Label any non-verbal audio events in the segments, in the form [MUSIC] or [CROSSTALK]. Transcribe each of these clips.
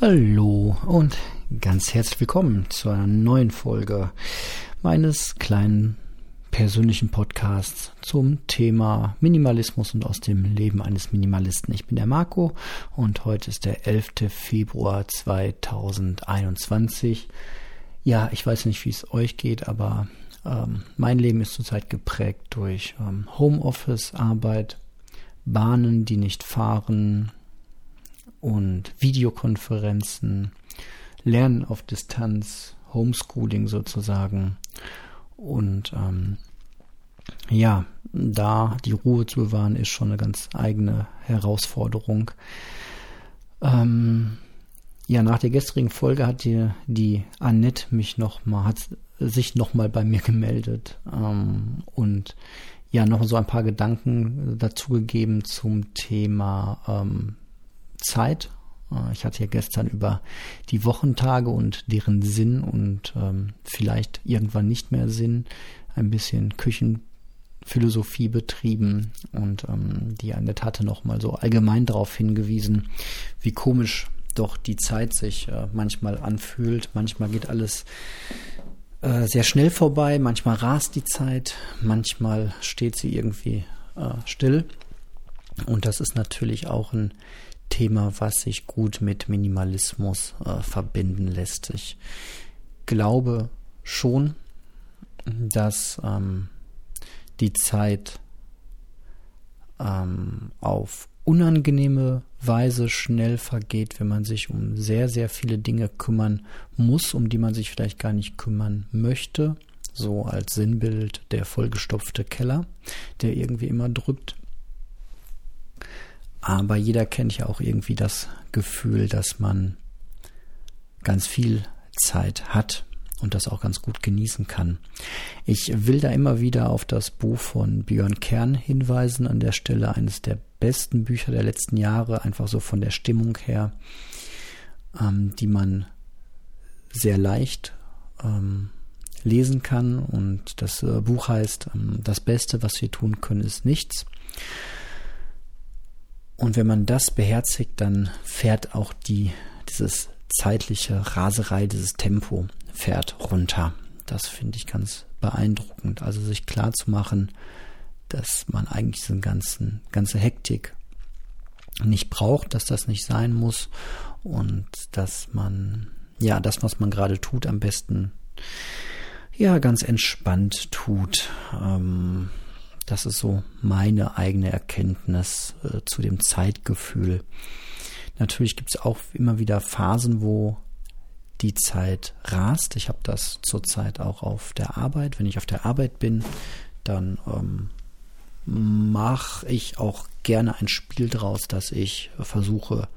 Hallo und ganz herzlich willkommen zu einer neuen Folge meines kleinen persönlichen Podcasts zum Thema Minimalismus und aus dem Leben eines Minimalisten. Ich bin der Marco und heute ist der 11. Februar 2021. Ja, ich weiß nicht, wie es euch geht, aber ähm, mein Leben ist zurzeit geprägt durch ähm, Homeoffice, Arbeit, Bahnen, die nicht fahren, und Videokonferenzen, Lernen auf Distanz, Homeschooling sozusagen. Und ähm, ja, da die Ruhe zu bewahren, ist schon eine ganz eigene Herausforderung. Ähm, ja, nach der gestrigen Folge hat die, die Annette mich noch mal, hat sich noch mal bei mir gemeldet ähm, und ja noch so ein paar Gedanken dazu gegeben zum Thema ähm, Zeit. Äh, ich hatte ja gestern über die Wochentage und deren Sinn und ähm, vielleicht irgendwann nicht mehr Sinn ein bisschen Küchenphilosophie betrieben und ähm, die Annette hatte noch mal so allgemein darauf hingewiesen, wie komisch doch die Zeit sich äh, manchmal anfühlt. Manchmal geht alles äh, sehr schnell vorbei, manchmal rast die Zeit, manchmal steht sie irgendwie äh, still. Und das ist natürlich auch ein Thema, was sich gut mit Minimalismus äh, verbinden lässt. Ich glaube schon, dass ähm, die Zeit ähm, auf unangenehme Weise schnell vergeht, wenn man sich um sehr, sehr viele Dinge kümmern muss, um die man sich vielleicht gar nicht kümmern möchte. So als Sinnbild der vollgestopfte Keller, der irgendwie immer drückt. Aber jeder kennt ja auch irgendwie das Gefühl, dass man ganz viel Zeit hat und das auch ganz gut genießen kann. Ich will da immer wieder auf das Buch von Björn Kern hinweisen, an der Stelle eines der besten Bücher der letzten Jahre, einfach so von der Stimmung her, ähm, die man sehr leicht ähm, lesen kann. Und das äh, Buch heißt ähm, Das Beste, was wir tun können, ist nichts. Und wenn man das beherzigt, dann fährt auch die, dieses zeitliche Raserei, dieses Tempo fährt runter. Das finde ich ganz beeindruckend. Also sich klar zu machen, dass man eigentlich diese ganzen, ganze Hektik nicht braucht, dass das nicht sein muss und dass man, ja, das, was man gerade tut, am besten, ja, ganz entspannt tut. Ähm, das ist so meine eigene Erkenntnis äh, zu dem Zeitgefühl. Natürlich gibt es auch immer wieder Phasen, wo die Zeit rast. Ich habe das zurzeit auch auf der Arbeit. Wenn ich auf der Arbeit bin, dann ähm, mache ich auch gerne ein Spiel draus, dass ich versuche,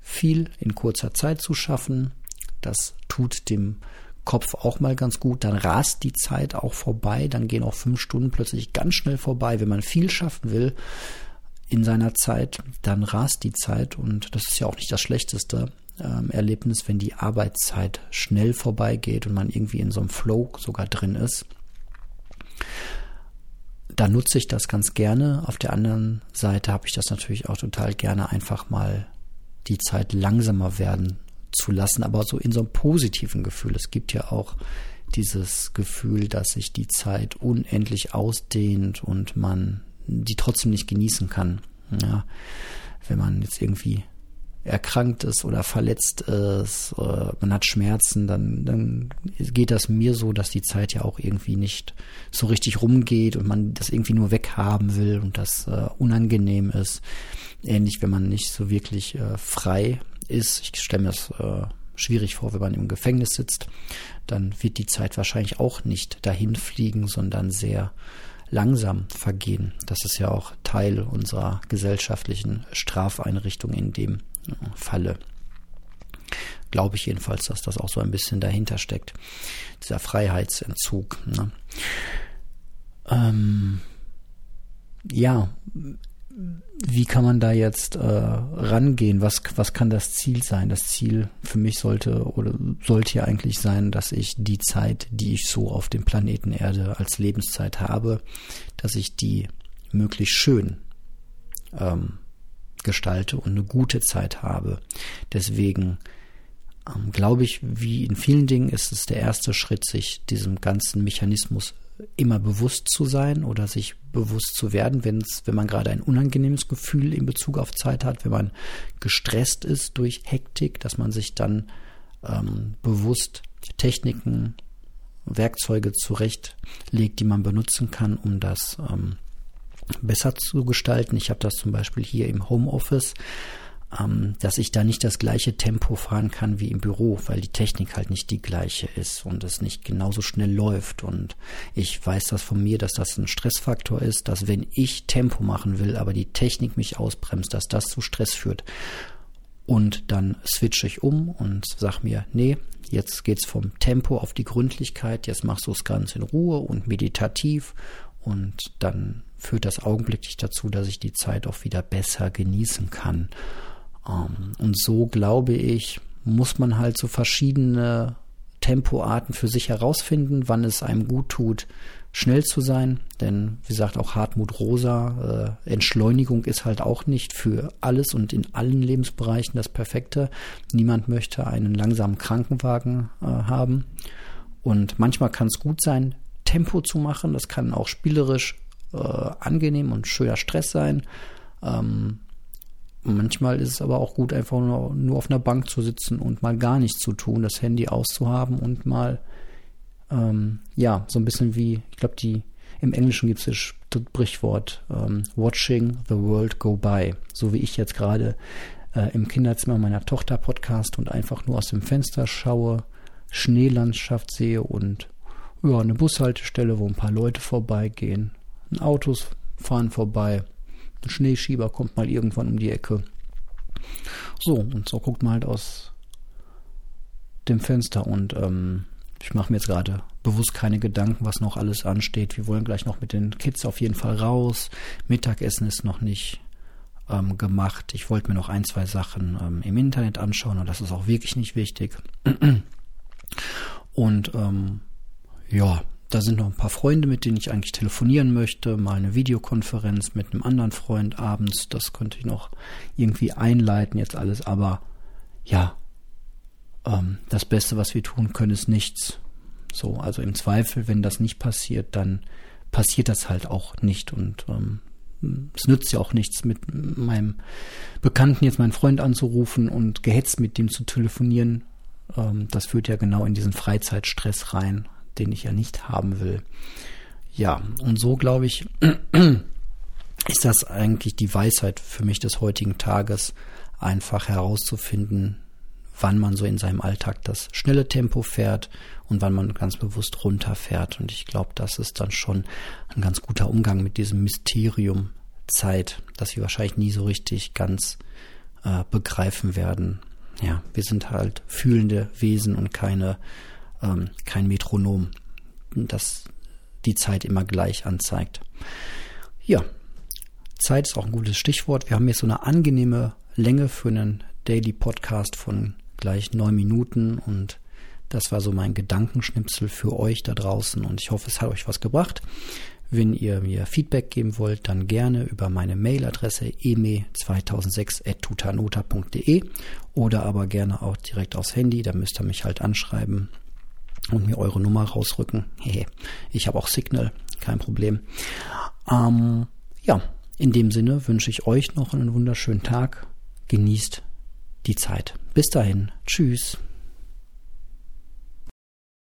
viel in kurzer Zeit zu schaffen. Das tut dem Kopf auch mal ganz gut. Dann rast die Zeit auch vorbei. Dann gehen auch fünf Stunden plötzlich ganz schnell vorbei. Wenn man viel schaffen will in seiner Zeit, dann rast die Zeit. Und das ist ja auch nicht das schlechteste ähm, Erlebnis, wenn die Arbeitszeit schnell vorbeigeht und man irgendwie in so einem Flow sogar drin ist. Da nutze ich das ganz gerne. Auf der anderen Seite habe ich das natürlich auch total gerne einfach mal die Zeit langsamer werden zu lassen, aber so in so einem positiven Gefühl. Es gibt ja auch dieses Gefühl, dass sich die Zeit unendlich ausdehnt und man die trotzdem nicht genießen kann. Ja, wenn man jetzt irgendwie erkrankt ist oder verletzt ist, äh, man hat Schmerzen, dann, dann geht das mir so, dass die Zeit ja auch irgendwie nicht so richtig rumgeht und man das irgendwie nur weghaben will und das äh, unangenehm ist. Ähnlich, wenn man nicht so wirklich äh, frei ist. Ich stelle mir das äh, schwierig vor, wenn man im Gefängnis sitzt. Dann wird die Zeit wahrscheinlich auch nicht dahin fliegen, sondern sehr langsam vergehen. Das ist ja auch Teil unserer gesellschaftlichen Strafeinrichtung in dem äh, Falle. Glaube ich jedenfalls, dass das auch so ein bisschen dahinter steckt. Dieser Freiheitsentzug. Ne? Ähm, ja, wie kann man da jetzt äh, rangehen? Was, was kann das Ziel sein? Das Ziel für mich sollte oder sollte ja eigentlich sein, dass ich die Zeit, die ich so auf dem Planeten Erde als Lebenszeit habe, dass ich die möglichst schön ähm, gestalte und eine gute Zeit habe. Deswegen ähm, glaube ich, wie in vielen Dingen ist es der erste Schritt, sich diesem ganzen Mechanismus immer bewusst zu sein oder sich bewusst zu werden, wenn es, wenn man gerade ein unangenehmes Gefühl in Bezug auf Zeit hat, wenn man gestresst ist durch Hektik, dass man sich dann ähm, bewusst Techniken, Werkzeuge zurechtlegt, die man benutzen kann, um das ähm, besser zu gestalten. Ich habe das zum Beispiel hier im Homeoffice ähm, dass ich da nicht das gleiche Tempo fahren kann wie im Büro, weil die Technik halt nicht die gleiche ist und es nicht genauso schnell läuft. Und ich weiß das von mir, dass das ein Stressfaktor ist, dass wenn ich Tempo machen will, aber die Technik mich ausbremst, dass das zu Stress führt. Und dann switche ich um und sag mir, nee, jetzt geht's vom Tempo auf die Gründlichkeit, jetzt machst du es ganz in Ruhe und meditativ und dann führt das augenblicklich dazu, dass ich die Zeit auch wieder besser genießen kann. Ähm, und so glaube ich, muss man halt so verschiedene Tempoarten für sich herausfinden, wann es einem gut tut, schnell zu sein. Denn, wie sagt auch Hartmut Rosa, äh, Entschleunigung ist halt auch nicht für alles und in allen Lebensbereichen das Perfekte. Niemand möchte einen langsamen Krankenwagen äh, haben. Und manchmal kann es gut sein, Tempo zu machen. Das kann auch spielerisch äh, angenehm und schöner Stress sein. Ähm, Manchmal ist es aber auch gut, einfach nur, nur, auf einer Bank zu sitzen und mal gar nichts zu tun, das Handy auszuhaben und mal, ähm, ja, so ein bisschen wie, ich glaube, die, im Englischen gibt es das Sprichwort, ähm, watching the world go by. So wie ich jetzt gerade äh, im Kinderzimmer meiner Tochter Podcast und einfach nur aus dem Fenster schaue, Schneelandschaft sehe und ja, eine Bushaltestelle, wo ein paar Leute vorbeigehen, Autos fahren vorbei ein Schneeschieber kommt mal irgendwann um die Ecke. So, und so guckt man halt aus dem Fenster und ähm, ich mache mir jetzt gerade bewusst keine Gedanken, was noch alles ansteht. Wir wollen gleich noch mit den Kids auf jeden Fall raus. Mittagessen ist noch nicht ähm, gemacht. Ich wollte mir noch ein, zwei Sachen ähm, im Internet anschauen und das ist auch wirklich nicht wichtig. [CLEARS THROAT] Und ähm, ja, da sind noch ein paar Freunde, mit denen ich eigentlich telefonieren möchte. Mal eine Videokonferenz mit einem anderen Freund abends. Das könnte ich noch irgendwie einleiten, jetzt alles. Aber ja, ähm, das Beste, was wir tun können, ist nichts. So, also im Zweifel, wenn das nicht passiert, dann passiert das halt auch nicht. Und ähm, es nützt ja auch nichts, mit meinem Bekannten jetzt meinen Freund anzurufen und gehetzt mit dem zu telefonieren. Ähm, das führt ja genau in diesen Freizeitstress rein den ich ja nicht haben will. Ja, und so glaube ich, [CLEARS THROAT] ist das eigentlich die Weisheit für mich des heutigen Tages, einfach herauszufinden, wann man so in seinem Alltag das schnelle Tempo fährt und wann man ganz bewusst runterfährt. Und ich glaube, das ist dann schon ein ganz guter Umgang mit diesem Mysterium Zeit, das wir wahrscheinlich nie so richtig ganz äh, begreifen werden. Ja, wir sind halt fühlende Wesen und keine ähm, kein Metronom, das die Zeit immer gleich anzeigt. Ja, Zeit ist auch ein gutes Stichwort. Wir haben jetzt so eine angenehme Länge für einen Daily Podcast von gleich neun Minuten und das war so mein Gedankenschnipsel für euch da draußen und ich hoffe, es hat euch was gebracht. Wenn ihr mir Feedback geben wollt, dann gerne über meine Mailadresse eme2006.tutanota.de oder aber gerne auch direkt aufs Handy, da müsst ihr mich halt anschreiben und mir eure Nummer rausrücken. Hehe. Ich habe auch Signal, kein Problem. Ähm, ja, in dem Sinne wünsche ich euch noch einen wunderschönen Tag. Genießt die Zeit. Bis dahin. Tschüss.